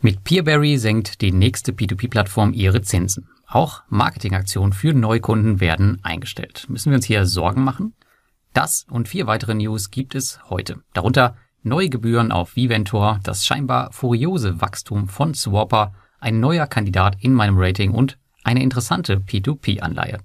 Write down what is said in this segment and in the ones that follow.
Mit Peerberry senkt die nächste P2P-Plattform ihre Zinsen. Auch Marketingaktionen für Neukunden werden eingestellt. Müssen wir uns hier Sorgen machen? Das und vier weitere News gibt es heute. Darunter neue Gebühren auf Viventor, das scheinbar furiose Wachstum von Swapper, ein neuer Kandidat in meinem Rating und eine interessante P2P-Anleihe.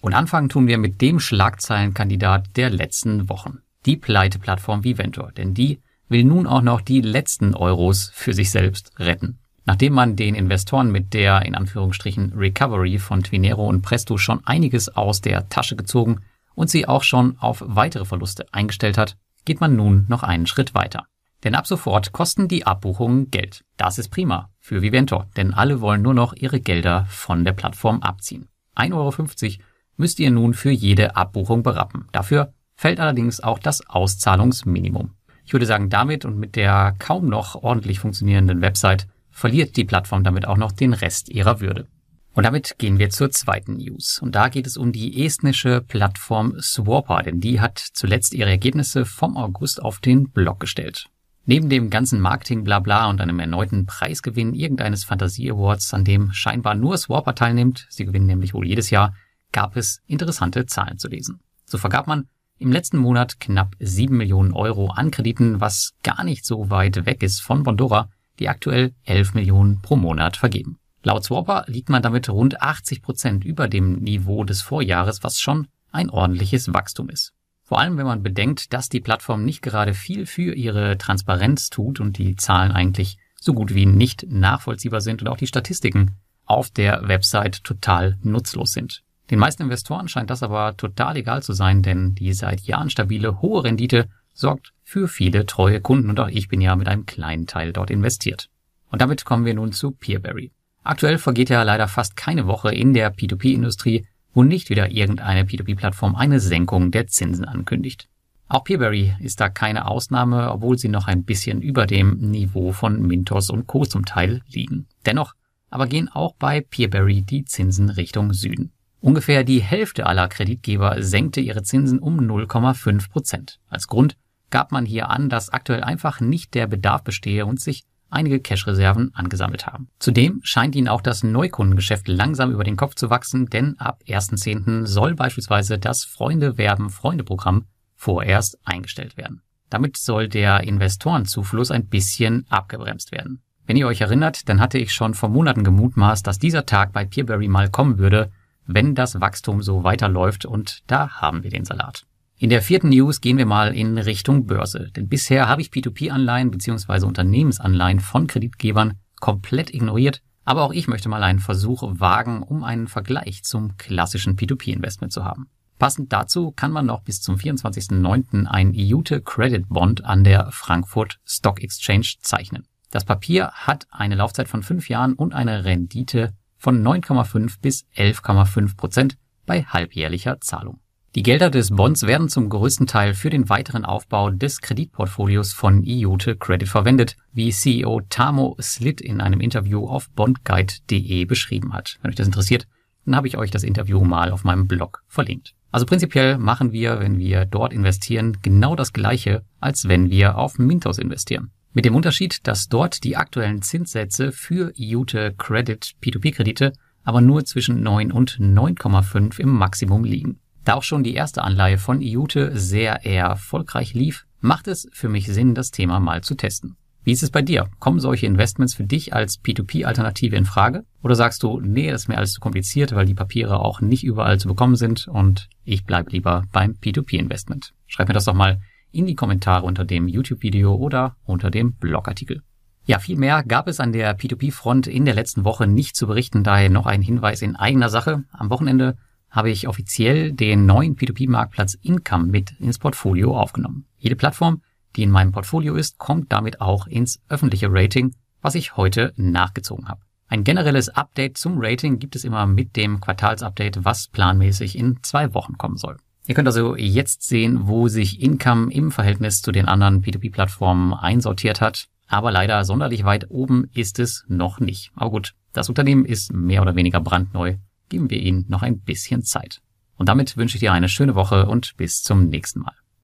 Und anfangen tun wir mit dem Schlagzeilenkandidat der letzten Wochen. Die Pleite-Plattform Viventor, denn die will nun auch noch die letzten Euros für sich selbst retten. Nachdem man den Investoren mit der in Anführungsstrichen Recovery von Twinero und Presto schon einiges aus der Tasche gezogen und sie auch schon auf weitere Verluste eingestellt hat, geht man nun noch einen Schritt weiter. Denn ab sofort kosten die Abbuchungen Geld. Das ist prima für Viventor, denn alle wollen nur noch ihre Gelder von der Plattform abziehen. 1,50 Euro müsst ihr nun für jede Abbuchung berappen. Dafür fällt allerdings auch das Auszahlungsminimum. Ich würde sagen, damit und mit der kaum noch ordentlich funktionierenden Website verliert die Plattform damit auch noch den Rest ihrer Würde. Und damit gehen wir zur zweiten News. Und da geht es um die estnische Plattform Swapper, denn die hat zuletzt ihre Ergebnisse vom August auf den Blog gestellt. Neben dem ganzen Marketing-Blabla und einem erneuten Preisgewinn irgendeines Fantasie-Awards, an dem scheinbar nur Swapper teilnimmt, sie gewinnen nämlich wohl jedes Jahr, gab es interessante Zahlen zu lesen. So vergab man im letzten Monat knapp 7 Millionen Euro an Krediten, was gar nicht so weit weg ist von Bondora, die aktuell 11 Millionen pro Monat vergeben. Laut Swapper liegt man damit rund 80 Prozent über dem Niveau des Vorjahres, was schon ein ordentliches Wachstum ist. Vor allem, wenn man bedenkt, dass die Plattform nicht gerade viel für ihre Transparenz tut und die Zahlen eigentlich so gut wie nicht nachvollziehbar sind und auch die Statistiken auf der Website total nutzlos sind. Den meisten Investoren scheint das aber total egal zu sein, denn die seit Jahren stabile hohe Rendite sorgt für viele treue Kunden und auch ich bin ja mit einem kleinen Teil dort investiert. Und damit kommen wir nun zu Peerberry. Aktuell vergeht ja leider fast keine Woche in der P2P-Industrie, wo nicht wieder irgendeine P2P-Plattform eine Senkung der Zinsen ankündigt. Auch Peerberry ist da keine Ausnahme, obwohl sie noch ein bisschen über dem Niveau von Mintos und Co. zum Teil liegen. Dennoch aber gehen auch bei Peerberry die Zinsen Richtung Süden. Ungefähr die Hälfte aller Kreditgeber senkte ihre Zinsen um 0,5 Prozent. Als Grund gab man hier an, dass aktuell einfach nicht der Bedarf bestehe und sich einige Cash-Reserven angesammelt haben. Zudem scheint ihnen auch das Neukundengeschäft langsam über den Kopf zu wachsen, denn ab 1.10. soll beispielsweise das Freunde werben Freunde Programm vorerst eingestellt werden. Damit soll der Investorenzufluss ein bisschen abgebremst werden. Wenn ihr euch erinnert, dann hatte ich schon vor Monaten gemutmaßt, dass dieser Tag bei Peerberry mal kommen würde, wenn das Wachstum so weiterläuft und da haben wir den Salat. In der vierten News gehen wir mal in Richtung Börse, denn bisher habe ich P2P-Anleihen bzw. Unternehmensanleihen von Kreditgebern komplett ignoriert, aber auch ich möchte mal einen Versuch wagen, um einen Vergleich zum klassischen P2P-Investment zu haben. Passend dazu kann man noch bis zum 24.09. ein IUTE Credit Bond an der Frankfurt Stock Exchange zeichnen. Das Papier hat eine Laufzeit von fünf Jahren und eine Rendite von 9,5 bis 11,5 Prozent bei halbjährlicher Zahlung. Die Gelder des Bonds werden zum größten Teil für den weiteren Aufbau des Kreditportfolios von IOTE Credit verwendet, wie CEO Tamo Slit in einem Interview auf bondguide.de beschrieben hat. Wenn euch das interessiert, dann habe ich euch das Interview mal auf meinem Blog verlinkt. Also prinzipiell machen wir, wenn wir dort investieren, genau das gleiche, als wenn wir auf Mintos investieren. Mit dem Unterschied, dass dort die aktuellen Zinssätze für IUTE Credit P2P-Kredite aber nur zwischen 9 und 9,5 im Maximum liegen. Da auch schon die erste Anleihe von IUTE sehr erfolgreich lief, macht es für mich Sinn, das Thema mal zu testen. Wie ist es bei dir? Kommen solche Investments für dich als P2P-Alternative in Frage? Oder sagst du, nee, das ist mir alles zu kompliziert, weil die Papiere auch nicht überall zu bekommen sind und ich bleibe lieber beim P2P-Investment? Schreib mir das doch mal in die Kommentare unter dem YouTube-Video oder unter dem Blogartikel. Ja, viel mehr gab es an der P2P-Front in der letzten Woche nicht zu berichten, daher noch ein Hinweis in eigener Sache. Am Wochenende habe ich offiziell den neuen P2P-Marktplatz Income mit ins Portfolio aufgenommen. Jede Plattform, die in meinem Portfolio ist, kommt damit auch ins öffentliche Rating, was ich heute nachgezogen habe. Ein generelles Update zum Rating gibt es immer mit dem Quartalsupdate, was planmäßig in zwei Wochen kommen soll. Ihr könnt also jetzt sehen, wo sich Income im Verhältnis zu den anderen P2P-Plattformen einsortiert hat. Aber leider sonderlich weit oben ist es noch nicht. Aber gut, das Unternehmen ist mehr oder weniger brandneu. Geben wir ihnen noch ein bisschen Zeit. Und damit wünsche ich dir eine schöne Woche und bis zum nächsten Mal.